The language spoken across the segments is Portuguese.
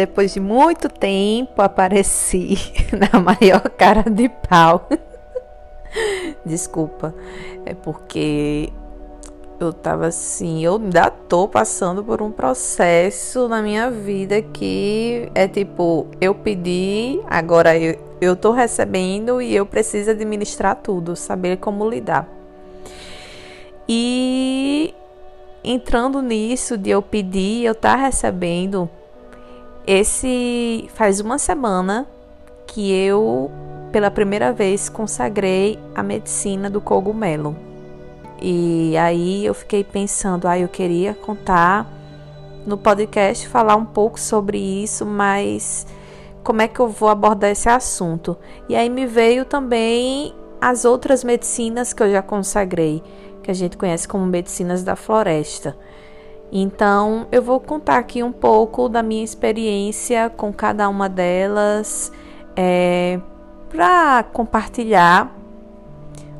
Depois de muito tempo apareci na maior cara de pau. Desculpa, é porque eu tava assim, eu ainda tô passando por um processo na minha vida que é tipo, eu pedi, agora eu, eu tô recebendo e eu preciso administrar tudo, saber como lidar. E entrando nisso de eu pedir, eu tá recebendo, esse faz uma semana que eu pela primeira vez consagrei a medicina do cogumelo. E aí eu fiquei pensando, ah, eu queria contar no podcast falar um pouco sobre isso, mas como é que eu vou abordar esse assunto? E aí me veio também as outras medicinas que eu já consagrei, que a gente conhece como medicinas da floresta. Então, eu vou contar aqui um pouco da minha experiência com cada uma delas, é, para compartilhar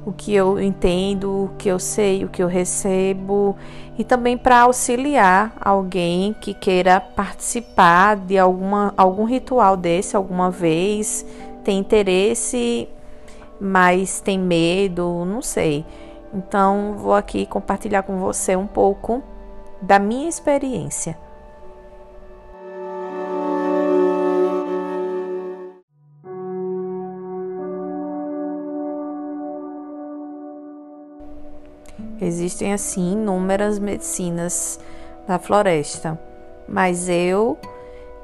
o que eu entendo, o que eu sei, o que eu recebo e também para auxiliar alguém que queira participar de alguma, algum ritual desse alguma vez, tem interesse, mas tem medo, não sei. Então, vou aqui compartilhar com você um pouco da minha experiência. Existem assim inúmeras medicinas da floresta, mas eu,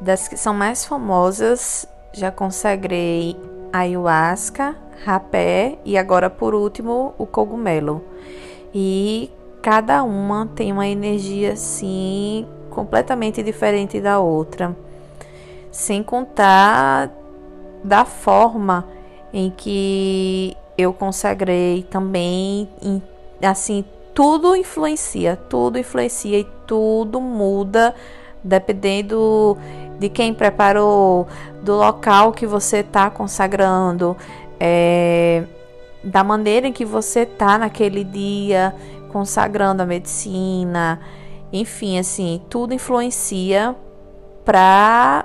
das que são mais famosas, já consagrei ayahuasca, rapé e agora por último o cogumelo. E cada uma tem uma energia assim completamente diferente da outra, sem contar da forma em que eu consagrei também, assim, tudo influencia, tudo influencia e tudo muda dependendo de quem preparou, do local que você está consagrando, é, da maneira em que você está naquele dia consagrando a medicina, enfim, assim, tudo influencia para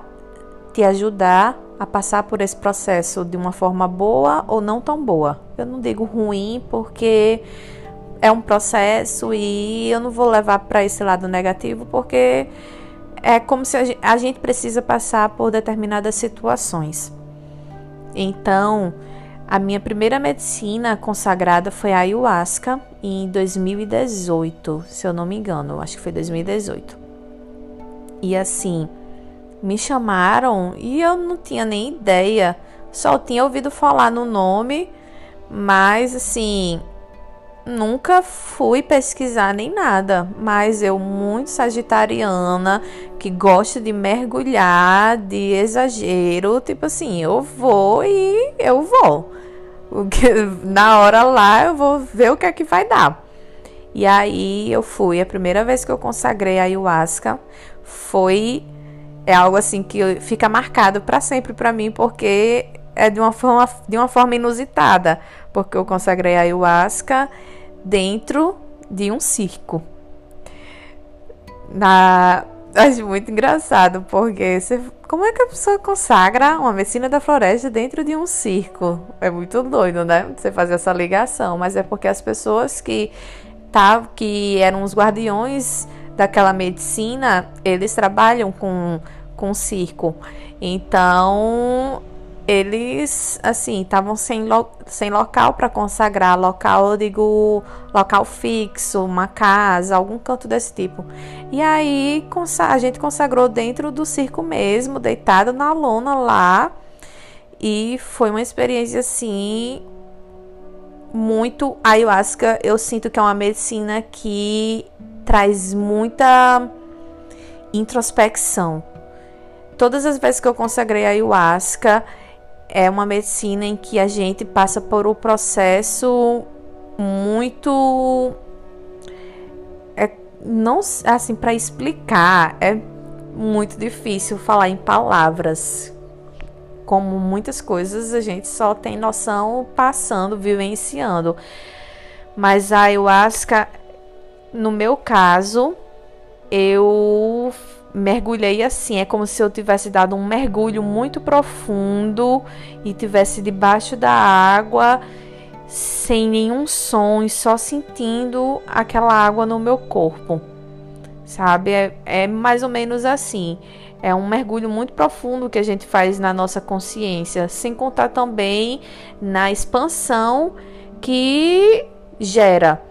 te ajudar a passar por esse processo de uma forma boa ou não tão boa. Eu não digo ruim porque é um processo e eu não vou levar para esse lado negativo porque é como se a gente precisa passar por determinadas situações. Então, a minha primeira medicina consagrada foi a ayahuasca em 2018, se eu não me engano, acho que foi 2018. E assim, me chamaram e eu não tinha nem ideia, só tinha ouvido falar no nome, mas assim, nunca fui pesquisar nem nada, mas eu muito sagitariana, que gosta de mergulhar, de exagero, tipo assim, eu vou e eu vou. Na hora lá eu vou ver o que é que vai dar. E aí eu fui, a primeira vez que eu consagrei a ayahuasca foi é algo assim que fica marcado para sempre para mim, porque é de uma forma de uma forma inusitada, porque eu consagrei a ayahuasca dentro de um circo. Na acho muito engraçado, porque você, como é que a pessoa consagra uma medicina da floresta dentro de um circo? É muito doido, né? Você fazer essa ligação, mas é porque as pessoas que tá, que eram os guardiões daquela medicina, eles trabalham com com circo. Então, eles, assim, estavam sem, lo sem local para consagrar. Local, eu digo, local fixo, uma casa, algum canto desse tipo. E aí a gente consagrou dentro do circo mesmo, deitado na lona lá. E foi uma experiência, assim, muito. A ayahuasca, eu sinto que é uma medicina que traz muita introspecção. Todas as vezes que eu consagrei a ayahuasca, é uma medicina em que a gente passa por um processo muito é, não assim para explicar é muito difícil falar em palavras. Como muitas coisas a gente só tem noção passando vivenciando. Mas a ayahuasca no meu caso eu mergulhei assim, é como se eu tivesse dado um mergulho muito profundo e tivesse debaixo da água sem nenhum som e só sentindo aquela água no meu corpo. Sabe? É, é mais ou menos assim. É um mergulho muito profundo que a gente faz na nossa consciência, sem contar também na expansão que gera.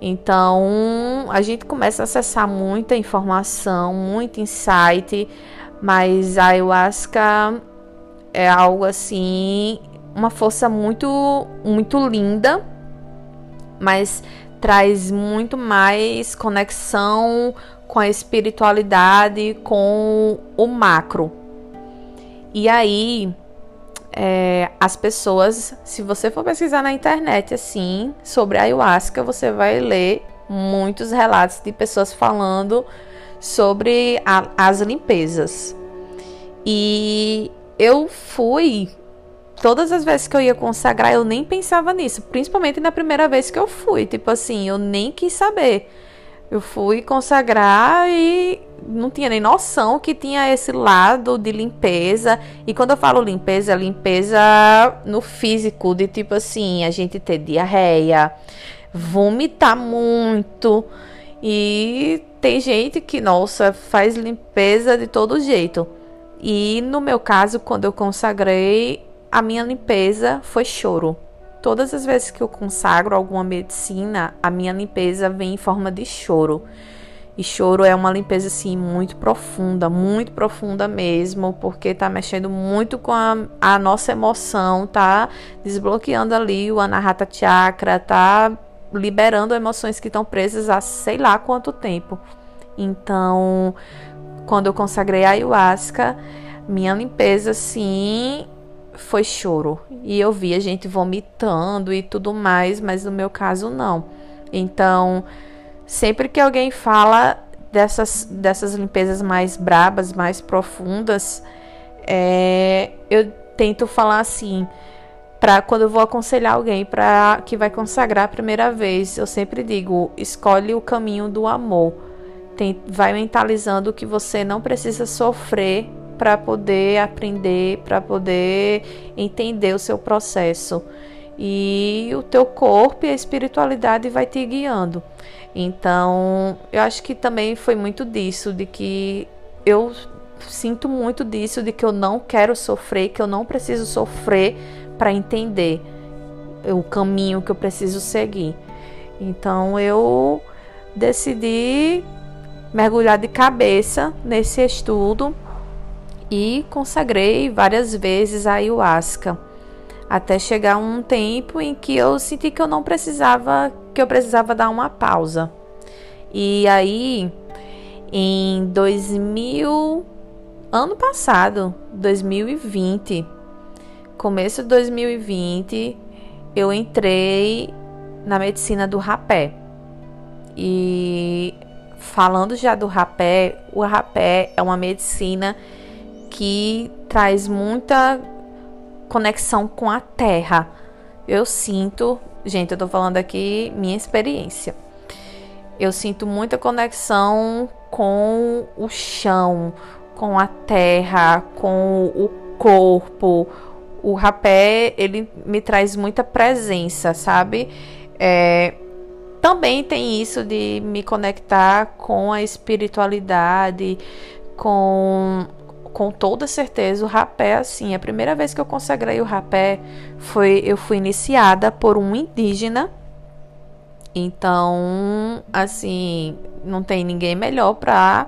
Então, a gente começa a acessar muita informação, muito insight, mas a ayahuasca é algo assim, uma força muito muito linda, mas traz muito mais conexão com a espiritualidade, com o macro. E aí, é, as pessoas, se você for pesquisar na internet assim sobre ayahuasca, você vai ler muitos relatos de pessoas falando sobre a, as limpezas. E eu fui todas as vezes que eu ia consagrar, eu nem pensava nisso, principalmente na primeira vez que eu fui, tipo assim, eu nem quis saber. Eu fui consagrar e não tinha nem noção que tinha esse lado de limpeza. E quando eu falo limpeza, é limpeza no físico, de tipo assim, a gente ter diarreia, vomitar muito. E tem gente que, nossa, faz limpeza de todo jeito. E no meu caso, quando eu consagrei, a minha limpeza foi choro. Todas as vezes que eu consagro alguma medicina, a minha limpeza vem em forma de choro. E choro é uma limpeza assim muito profunda, muito profunda mesmo, porque tá mexendo muito com a, a nossa emoção, tá desbloqueando ali o anahata chakra, tá liberando emoções que estão presas há sei lá quanto tempo. Então, quando eu consagrei a ayahuasca, minha limpeza sim foi choro. E eu vi a gente vomitando e tudo mais, mas no meu caso não. Então, sempre que alguém fala dessas, dessas limpezas mais brabas, mais profundas, é, eu tento falar assim, para quando eu vou aconselhar alguém para que vai consagrar a primeira vez, eu sempre digo, escolhe o caminho do amor. Tem, vai mentalizando que você não precisa sofrer para poder aprender, para poder entender o seu processo. E o teu corpo e a espiritualidade vai te guiando. Então, eu acho que também foi muito disso, de que eu sinto muito disso, de que eu não quero sofrer, que eu não preciso sofrer para entender o caminho que eu preciso seguir. Então, eu decidi mergulhar de cabeça nesse estudo e consagrei várias vezes a ayahuasca, até chegar um tempo em que eu senti que eu não precisava, que eu precisava dar uma pausa. E aí, em 2000, ano passado, 2020, começo de 2020, eu entrei na medicina do rapé. E falando já do rapé, o rapé é uma medicina que traz muita conexão com a terra. Eu sinto, gente, eu tô falando aqui minha experiência. Eu sinto muita conexão com o chão, com a terra, com o corpo. O rapé, ele me traz muita presença, sabe? É, também tem isso de me conectar com a espiritualidade, com com toda certeza o rapé assim. A primeira vez que eu consagrei o rapé foi eu fui iniciada por um indígena. Então, assim, não tem ninguém melhor para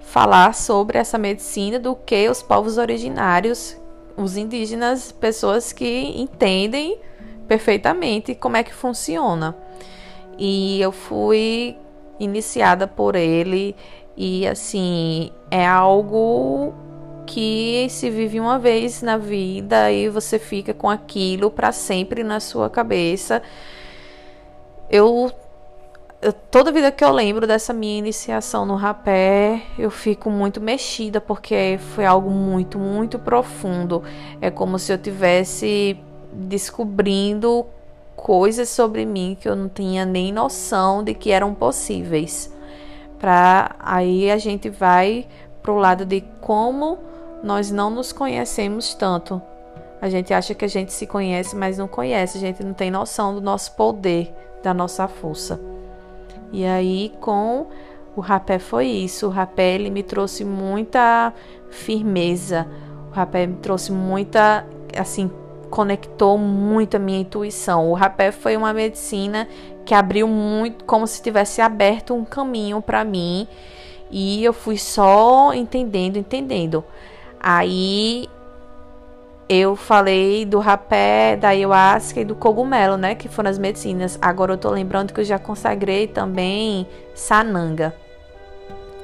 falar sobre essa medicina do que os povos originários, os indígenas, pessoas que entendem perfeitamente como é que funciona. E eu fui iniciada por ele e assim, é algo que se vive uma vez na vida e você fica com aquilo para sempre na sua cabeça. Eu, eu, toda vida que eu lembro dessa minha iniciação no rapé, eu fico muito mexida porque foi algo muito, muito profundo. É como se eu tivesse descobrindo coisas sobre mim que eu não tinha nem noção de que eram possíveis. Para aí a gente vai pro lado de como nós não nos conhecemos tanto. A gente acha que a gente se conhece, mas não conhece. A gente não tem noção do nosso poder, da nossa força. E aí, com o rapé foi isso. O rapé ele me trouxe muita firmeza. O rapé me trouxe muita, assim, conectou muito a minha intuição. O rapé foi uma medicina que abriu muito, como se tivesse aberto um caminho para mim. E eu fui só entendendo, entendendo. Aí eu falei do rapé, da ayahuasca e do cogumelo, né? Que foram as medicinas. Agora eu tô lembrando que eu já consagrei também sananga.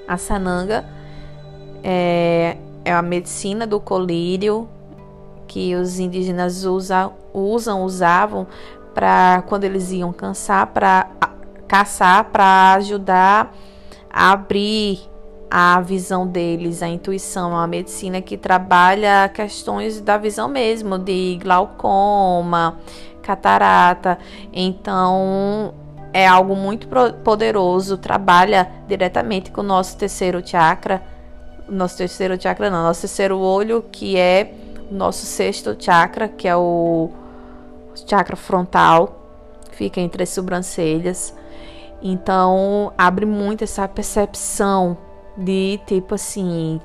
A sananga é, é a medicina do colírio que os indígenas usa, usam, usavam para quando eles iam cansar, para caçar, para ajudar a abrir a visão deles, a intuição, a medicina que trabalha questões da visão mesmo, de glaucoma, catarata. Então, é algo muito poderoso, trabalha diretamente com o nosso terceiro chakra, nosso terceiro chakra não, nosso terceiro olho, que é o nosso sexto chakra, que é o chakra frontal, fica entre as sobrancelhas. Então, abre muito essa percepção de tipo assim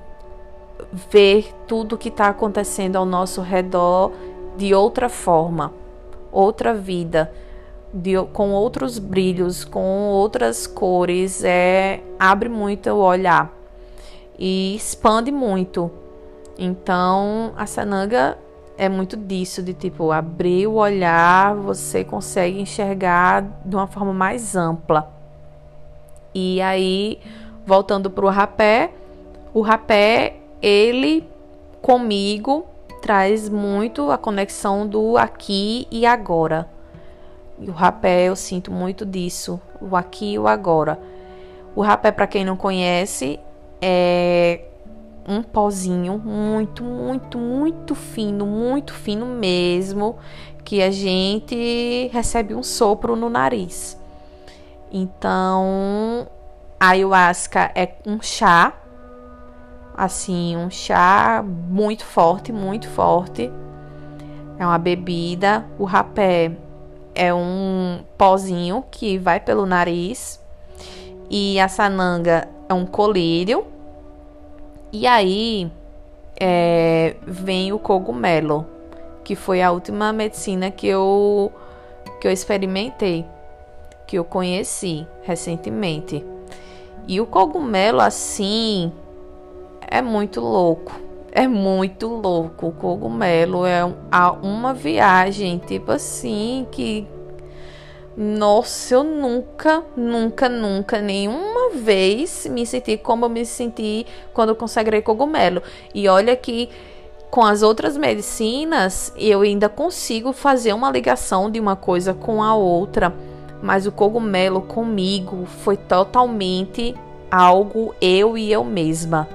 ver tudo que está acontecendo ao nosso redor de outra forma, outra vida, de, com outros brilhos, com outras cores, é abre muito o olhar e expande muito. Então a sananga é muito disso, de tipo abrir o olhar, você consegue enxergar de uma forma mais ampla. E aí voltando para o rapé, o rapé, ele comigo traz muito a conexão do aqui e agora. E o rapé eu sinto muito disso, o aqui e o agora. O rapé, para quem não conhece, é um pozinho muito, muito, muito fino, muito fino mesmo, que a gente recebe um sopro no nariz. Então, a ayahuasca é um chá, assim, um chá muito forte, muito forte. É uma bebida. O rapé é um pozinho que vai pelo nariz. E a sananga é um colírio. E aí é, vem o cogumelo, que foi a última medicina que eu, que eu experimentei, que eu conheci recentemente. E o cogumelo, assim, é muito louco. É muito louco. O cogumelo é uma viagem, tipo assim, que. Nossa, eu nunca, nunca, nunca, nenhuma vez me senti como eu me senti quando eu consagrei cogumelo. E olha que com as outras medicinas eu ainda consigo fazer uma ligação de uma coisa com a outra mas o cogumelo comigo foi totalmente algo eu e eu mesma.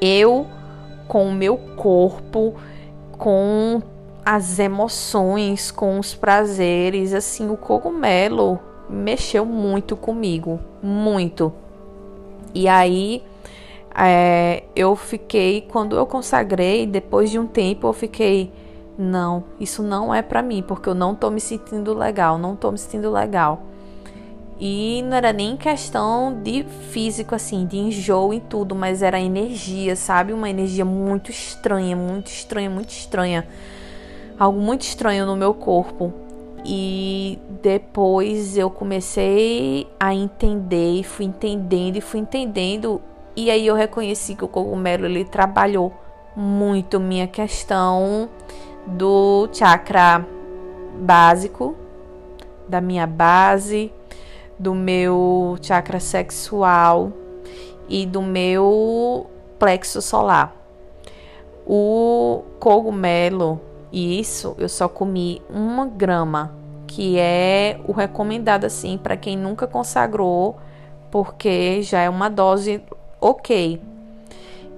Eu com o meu corpo, com as emoções, com os prazeres, assim, o cogumelo mexeu muito comigo, muito. E aí é, eu fiquei, quando eu consagrei, depois de um tempo, eu fiquei não, isso não é para mim, porque eu não tô me sentindo legal, não tô me sentindo legal. E não era nem questão de físico, assim, de enjoo e tudo, mas era energia, sabe? Uma energia muito estranha, muito estranha, muito estranha. Algo muito estranho no meu corpo. E depois eu comecei a entender, e fui entendendo e fui entendendo. E aí eu reconheci que o cogumelo ele trabalhou muito minha questão do chakra básico, da minha base, do meu chakra sexual e do meu plexo solar. O cogumelo, isso eu só comi uma grama, que é o recomendado assim para quem nunca consagrou, porque já é uma dose ok.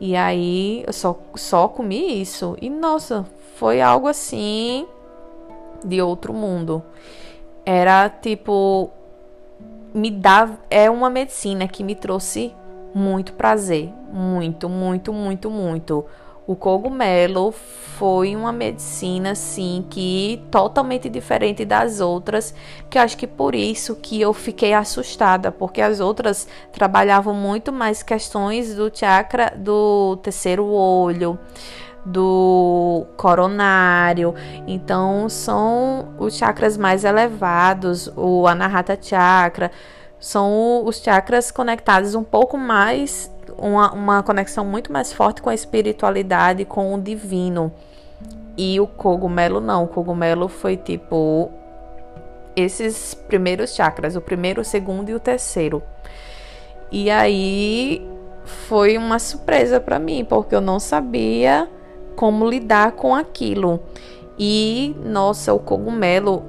E aí eu só, só comi isso. E nossa, foi algo assim de outro mundo. Era tipo me dá é uma medicina que me trouxe muito prazer, muito, muito, muito, muito. O cogumelo foi uma medicina assim que totalmente diferente das outras, que acho que por isso que eu fiquei assustada, porque as outras trabalhavam muito mais questões do chakra do terceiro olho, do coronário. Então são os chakras mais elevados, o anahata chakra, são os chakras conectados um pouco mais uma, uma conexão muito mais forte com a espiritualidade, com o divino. E o cogumelo não. O cogumelo foi tipo esses primeiros chakras, o primeiro, o segundo e o terceiro. E aí foi uma surpresa para mim, porque eu não sabia como lidar com aquilo. E nossa, o cogumelo,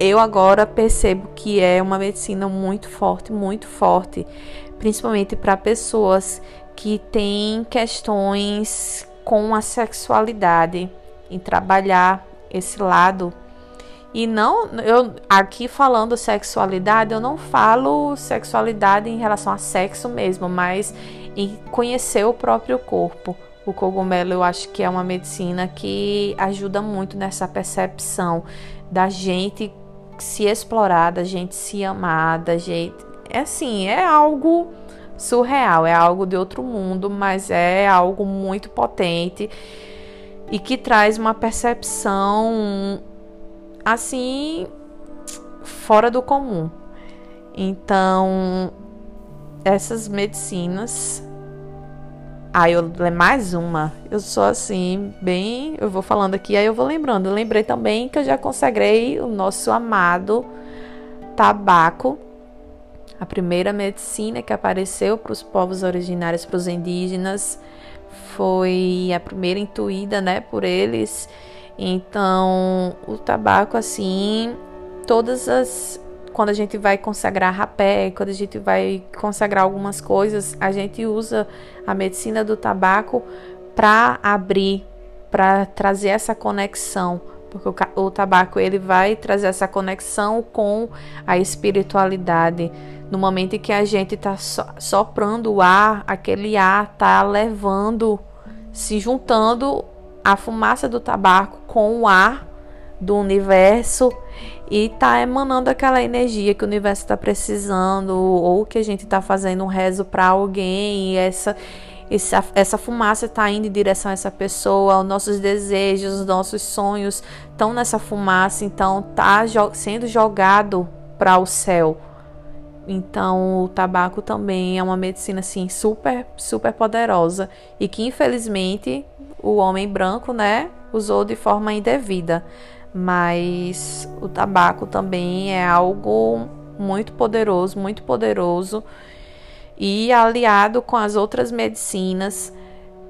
eu agora percebo que é uma medicina muito forte, muito forte principalmente para pessoas que têm questões com a sexualidade, em trabalhar esse lado. E não, eu aqui falando sexualidade, eu não falo sexualidade em relação a sexo mesmo, mas em conhecer o próprio corpo. O cogumelo eu acho que é uma medicina que ajuda muito nessa percepção da gente se explorar, da gente se amar, da gente é assim, é algo surreal, é algo de outro mundo, mas é algo muito potente e que traz uma percepção assim fora do comum. Então, essas medicinas Aí eu mais uma. Eu sou assim, bem. Eu vou falando aqui, aí eu vou lembrando. Eu lembrei também que eu já consagrei o nosso amado tabaco a primeira medicina que apareceu para os povos originários, para os indígenas, foi a primeira intuída, né, por eles. Então, o tabaco assim, todas as quando a gente vai consagrar rapé, quando a gente vai consagrar algumas coisas, a gente usa a medicina do tabaco para abrir, para trazer essa conexão porque o, o, tabaco ele vai trazer essa conexão com a espiritualidade. No momento em que a gente está so, soprando o ar, aquele ar está levando, se juntando a fumaça do tabaco com o ar do universo e está emanando aquela energia que o universo está precisando ou que a gente está fazendo um rezo para alguém essa essa, essa fumaça está indo em direção a essa pessoa, os nossos desejos, os nossos sonhos estão nessa fumaça, então está jo sendo jogado para o céu. Então, o tabaco também é uma medicina assim super, super poderosa e que infelizmente o homem branco, né, usou de forma indevida. Mas o tabaco também é algo muito poderoso, muito poderoso e aliado com as outras medicinas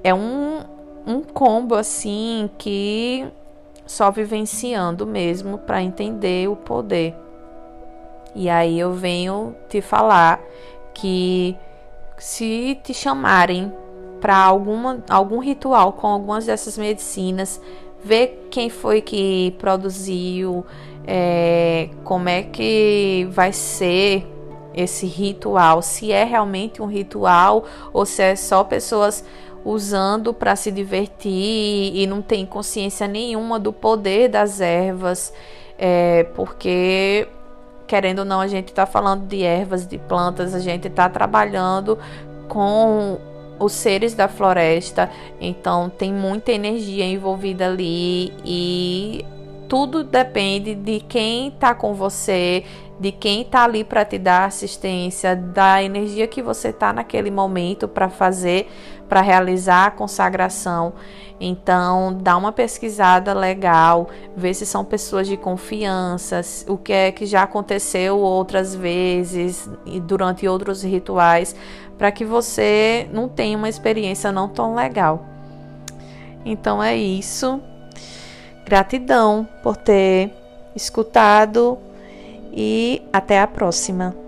é um, um combo assim que só vivenciando mesmo para entender o poder. E aí eu venho te falar que se te chamarem para alguma algum ritual com algumas dessas medicinas, ver quem foi que produziu, é, como é que vai ser esse ritual, se é realmente um ritual ou se é só pessoas usando para se divertir e não tem consciência nenhuma do poder das ervas, é, porque querendo ou não a gente está falando de ervas, de plantas, a gente está trabalhando com os seres da floresta, então tem muita energia envolvida ali e tudo depende de quem está com você, de quem está ali para te dar assistência, da energia que você está naquele momento para fazer, para realizar a consagração. Então, dá uma pesquisada legal, vê se são pessoas de confiança, o que é que já aconteceu outras vezes e durante outros rituais, para que você não tenha uma experiência não tão legal. Então é isso. Gratidão por ter escutado e até a próxima.